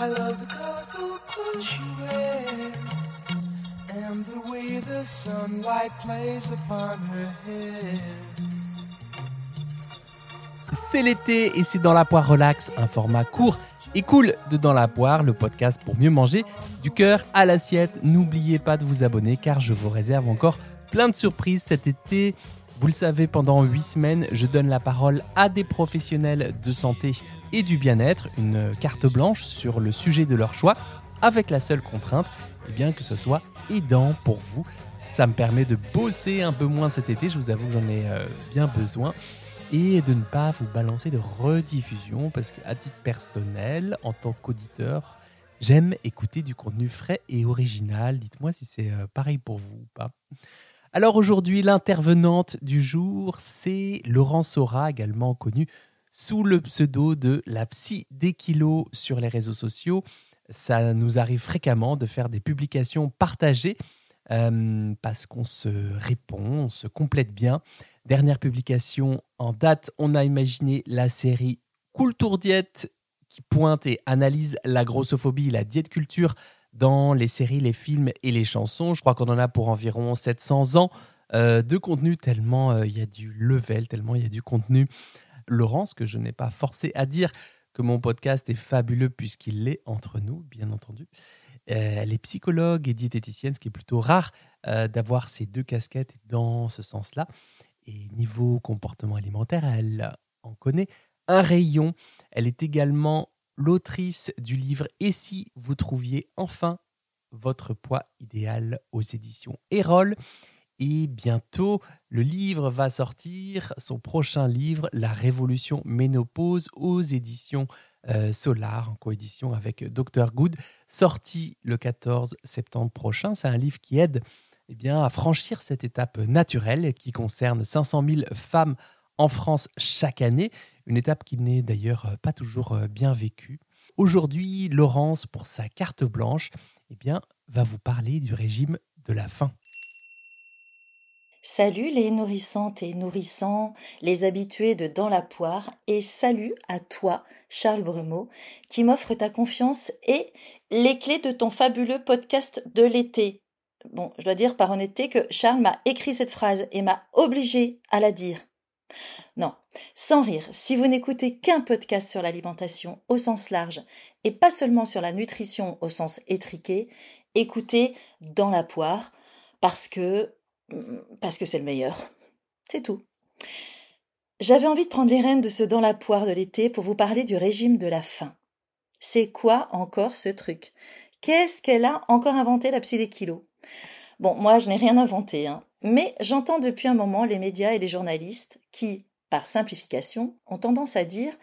I love the colorful clothes she wears and the way the sunlight plays upon her. C'est l'été et c'est dans la poire relax, un format court et cool de Dans la poire, le podcast pour mieux manger du cœur à l'assiette. N'oubliez pas de vous abonner car je vous réserve encore plein de surprises cet été. Vous le savez, pendant 8 semaines, je donne la parole à des professionnels de santé et du bien-être, une carte blanche sur le sujet de leur choix, avec la seule contrainte, eh bien que ce soit aidant pour vous. Ça me permet de bosser un peu moins cet été, je vous avoue que j'en ai euh, bien besoin et de ne pas vous balancer de rediffusion parce qu'à titre personnel, en tant qu'auditeur, j'aime écouter du contenu frais et original. Dites-moi si c'est euh, pareil pour vous ou pas. Alors aujourd'hui, l'intervenante du jour, c'est Laurence Sora, également connue sous le pseudo de la psy des kilos sur les réseaux sociaux. Ça nous arrive fréquemment de faire des publications partagées euh, parce qu'on se répond, on se complète bien. Dernière publication en date, on a imaginé la série Cool Tour Diète qui pointe et analyse la grossophobie, la diète culture dans les séries, les films et les chansons. Je crois qu'on en a pour environ 700 ans euh, de contenu, tellement euh, il y a du level, tellement il y a du contenu. Laurence, que je n'ai pas forcé à dire que mon podcast est fabuleux puisqu'il l'est entre nous, bien entendu. Euh, elle est psychologue et diététicienne, ce qui est plutôt rare d'avoir ces deux casquettes dans ce sens-là. Et niveau comportement alimentaire, elle en connaît un rayon. Elle est également l'autrice du livre Et si vous trouviez enfin votre poids idéal aux éditions Erol. Et bientôt, le livre va sortir, son prochain livre, La Révolution Ménopause, aux éditions euh, Solar, en coédition avec Dr Good, sorti le 14 septembre prochain. C'est un livre qui aide eh bien, à franchir cette étape naturelle qui concerne 500 000 femmes en France chaque année, une étape qui n'est d'ailleurs pas toujours euh, bien vécue. Aujourd'hui, Laurence, pour sa carte blanche, eh bien, va vous parler du régime de la faim. Salut les nourrissantes et nourrissants, les habitués de Dans la poire, et salut à toi, Charles Brumeau, qui m'offre ta confiance et les clés de ton fabuleux podcast de l'été. Bon, je dois dire par honnêteté que Charles m'a écrit cette phrase et m'a obligé à la dire. Non, sans rire, si vous n'écoutez qu'un podcast sur l'alimentation au sens large et pas seulement sur la nutrition au sens étriqué, écoutez dans la poire parce que parce que c'est le meilleur. C'est tout. J'avais envie de prendre les rênes de ce dans la poire de l'été pour vous parler du régime de la faim. C'est quoi encore ce truc? Qu'est-ce qu'elle a encore inventé la psy des kilos? Bon, moi je n'ai rien inventé, hein. Mais j'entends depuis un moment les médias et les journalistes qui, par simplification, ont tendance à dire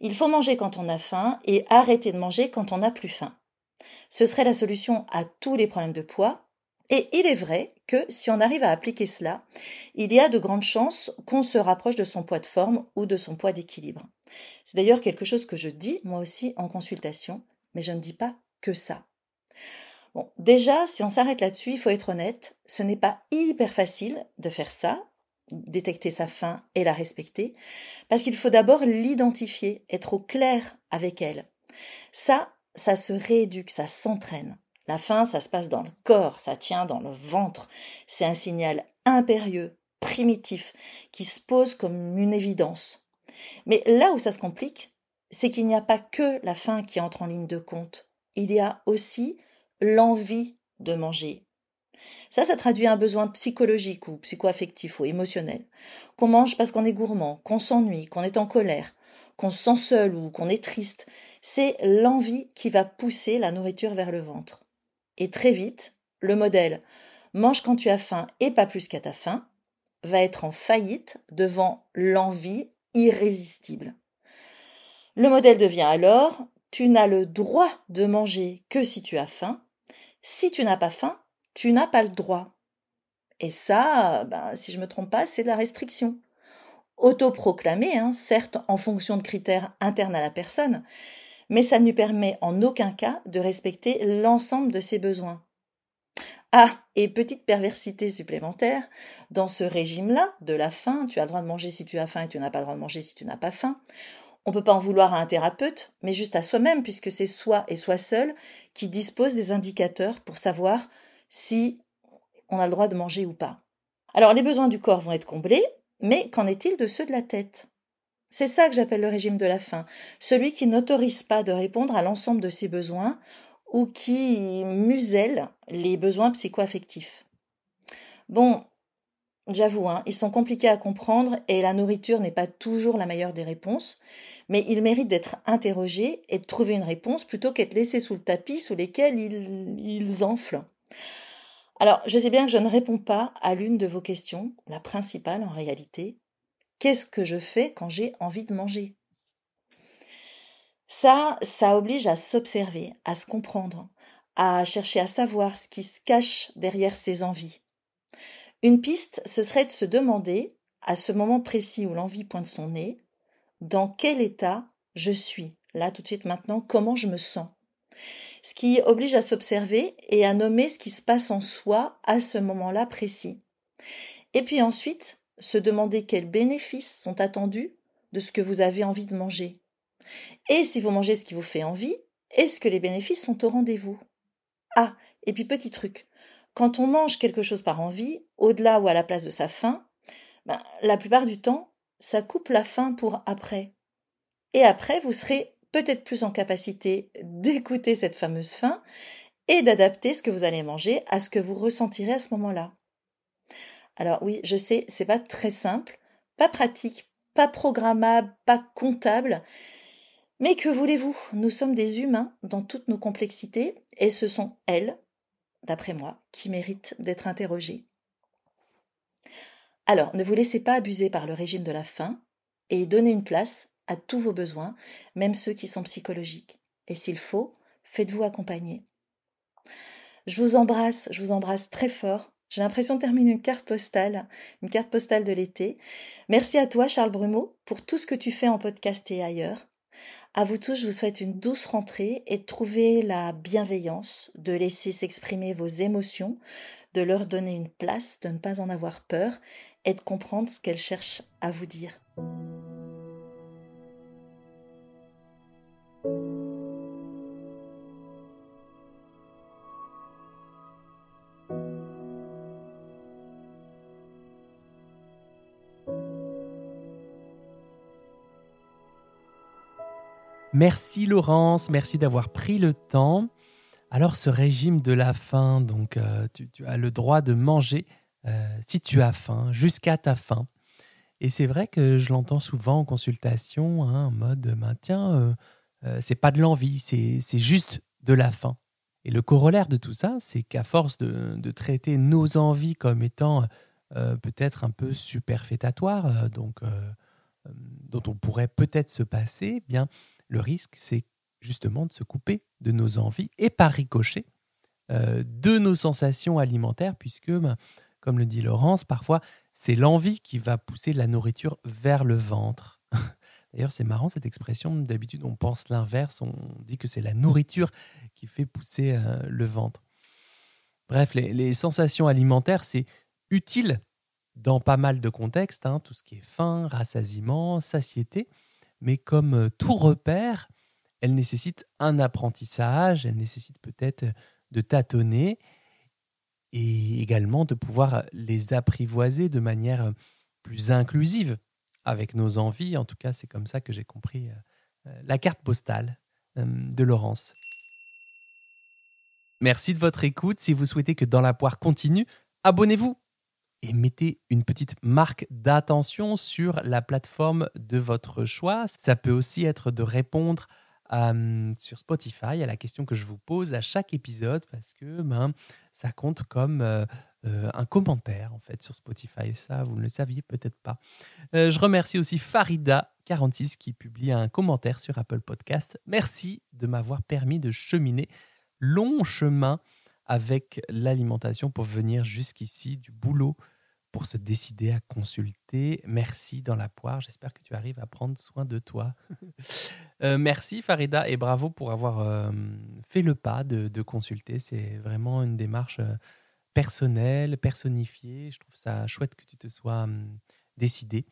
il faut manger quand on a faim et arrêter de manger quand on n'a plus faim. Ce serait la solution à tous les problèmes de poids, et il est vrai que si on arrive à appliquer cela, il y a de grandes chances qu'on se rapproche de son poids de forme ou de son poids d'équilibre. C'est d'ailleurs quelque chose que je dis moi aussi en consultation, mais je ne dis pas que ça. Bon, déjà, si on s'arrête là-dessus, il faut être honnête, ce n'est pas hyper facile de faire ça, détecter sa faim et la respecter, parce qu'il faut d'abord l'identifier, être au clair avec elle. Ça, ça se rééduque, ça s'entraîne. La faim, ça se passe dans le corps, ça tient dans le ventre. C'est un signal impérieux, primitif, qui se pose comme une évidence. Mais là où ça se complique, c'est qu'il n'y a pas que la faim qui entre en ligne de compte. Il y a aussi l'envie de manger. Ça, ça traduit un besoin psychologique ou psychoaffectif ou émotionnel. Qu'on mange parce qu'on est gourmand, qu'on s'ennuie, qu'on est en colère, qu'on se sent seul ou qu'on est triste. C'est l'envie qui va pousser la nourriture vers le ventre. Et très vite, le modèle mange quand tu as faim et pas plus qu'à ta faim va être en faillite devant l'envie irrésistible. Le modèle devient alors tu n'as le droit de manger que si tu as faim. Si tu n'as pas faim, tu n'as pas le droit. Et ça, ben, si je me trompe pas, c'est de la restriction. Autoproclamée, hein, certes en fonction de critères internes à la personne, mais ça ne lui permet en aucun cas de respecter l'ensemble de ses besoins. Ah, et petite perversité supplémentaire, dans ce régime-là, de la faim, tu as le droit de manger si tu as faim et tu n'as pas le droit de manger si tu n'as pas faim, On ne peut pas en vouloir à un thérapeute, mais juste à soi-même, puisque c'est soi et soi seul qui dispose des indicateurs pour savoir si on a le droit de manger ou pas. Alors les besoins du corps vont être comblés, mais qu'en est-il de ceux de la tête? C'est ça que j'appelle le régime de la faim, celui qui n'autorise pas de répondre à l'ensemble de ses besoins ou qui muselle les besoins psycho-affectifs. Bon, j'avoue, hein, ils sont compliqués à comprendre et la nourriture n'est pas toujours la meilleure des réponses, mais ils méritent d'être interrogés et de trouver une réponse plutôt qu'être laissés sous le tapis sous lesquels ils, ils enflent. Alors, je sais bien que je ne réponds pas à l'une de vos questions, la principale en réalité. Qu'est-ce que je fais quand j'ai envie de manger? Ça, ça oblige à s'observer, à se comprendre, à chercher à savoir ce qui se cache derrière ces envies. Une piste, ce serait de se demander, à ce moment précis où l'envie pointe son nez, dans quel état je suis, là tout de suite maintenant, comment je me sens ce qui oblige à s'observer et à nommer ce qui se passe en soi à ce moment-là précis. Et puis ensuite, se demander quels bénéfices sont attendus de ce que vous avez envie de manger. Et si vous mangez ce qui vous fait envie, est-ce que les bénéfices sont au rendez-vous? Ah, et puis petit truc, quand on mange quelque chose par envie, au-delà ou à la place de sa faim, ben, la plupart du temps, ça coupe la faim pour après. Et après, vous serez peut-être plus en capacité d'écouter cette fameuse faim et d'adapter ce que vous allez manger à ce que vous ressentirez à ce moment-là. Alors oui, je sais, c'est pas très simple, pas pratique, pas programmable, pas comptable, mais que voulez-vous? Nous sommes des humains dans toutes nos complexités et ce sont elles, d'après moi, qui méritent d'être interrogées. Alors, ne vous laissez pas abuser par le régime de la faim et donnez une place à tous vos besoins, même ceux qui sont psychologiques. Et s'il faut, faites-vous accompagner. Je vous embrasse, je vous embrasse très fort. J'ai l'impression de terminer une carte postale, une carte postale de l'été. Merci à toi, Charles Brumeau, pour tout ce que tu fais en podcast et ailleurs. À vous tous, je vous souhaite une douce rentrée et de trouver la bienveillance, de laisser s'exprimer vos émotions, de leur donner une place, de ne pas en avoir peur et de comprendre ce qu'elles cherchent à vous dire. Merci Laurence, merci d'avoir pris le temps. Alors ce régime de la faim, donc euh, tu, as le droit de manger euh, si tu as faim, jusqu'à ta faim. Et c'est vrai que je l'entends souvent en consultation, hein, en mode maintien, euh, c'est pas de l'envie, c'est juste de la faim. Et le corollaire de tout ça, c'est qu'à force de, traiter nos envies comme étant peut-être un peu superfétatoires, donc dont on pourrait peut-être se passer, eh bien le risque, c'est justement de se couper de nos envies et par ricochet euh, de nos sensations alimentaires, puisque, ben, comme le dit Laurence, parfois c'est l'envie qui va pousser la nourriture vers le ventre. D'ailleurs, c'est marrant cette expression. D'habitude, on pense l'inverse. On dit que c'est la nourriture qui fait pousser euh, le ventre. Bref, les, sensations alimentaires, c'est utile dans pas mal de contextes. Hein, tout ce qui est faim, rassasiement, satiété mais comme euh, tout repère, elle nécessite un apprentissage, elle nécessite peut-être euh, de tâtonner et également de pouvoir les apprivoiser de manière euh, plus inclusive avec nos envies. En tout cas, c'est comme ça que j'ai compris la carte postale de Laurence. Merci de votre écoute. Si vous souhaitez que Dans la poire continue, abonnez-vous et mettez une petite marque d'attention sur la plateforme de votre choix. Ça peut aussi être de répondre euh, sur Spotify à la question que je vous pose à chaque épisode parce que ben, ça compte comme euh, euh, un commentaire en fait sur Spotify. Ça, vous ne le saviez peut-être pas. je remercie aussi Farida46 qui publie un commentaire sur Apple Podcast. Merci de m'avoir permis de cheminer long chemin avec l'alimentation pour venir jusqu'ici du boulot pour se décider à consulter. Merci dans la poire. J'espère que tu arrives à prendre soin de toi. Euh, merci Farida et bravo pour avoir euh, fait le pas de, consulter. C'est vraiment une démarche euh, personnelle, personnifiée. Je trouve ça chouette que tu te sois hum, décidé.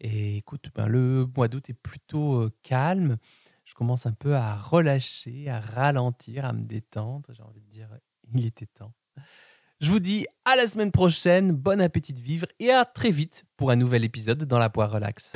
Et écoute, ben, le mois d'août est plutôt euh, calme. Je commence un peu à relâcher, à ralentir, à me détendre. J'ai envie de dire, il était temps. Je vous dis à la semaine prochaine, bon appétit de vivre et à très vite pour un nouvel épisode dans la poire relax.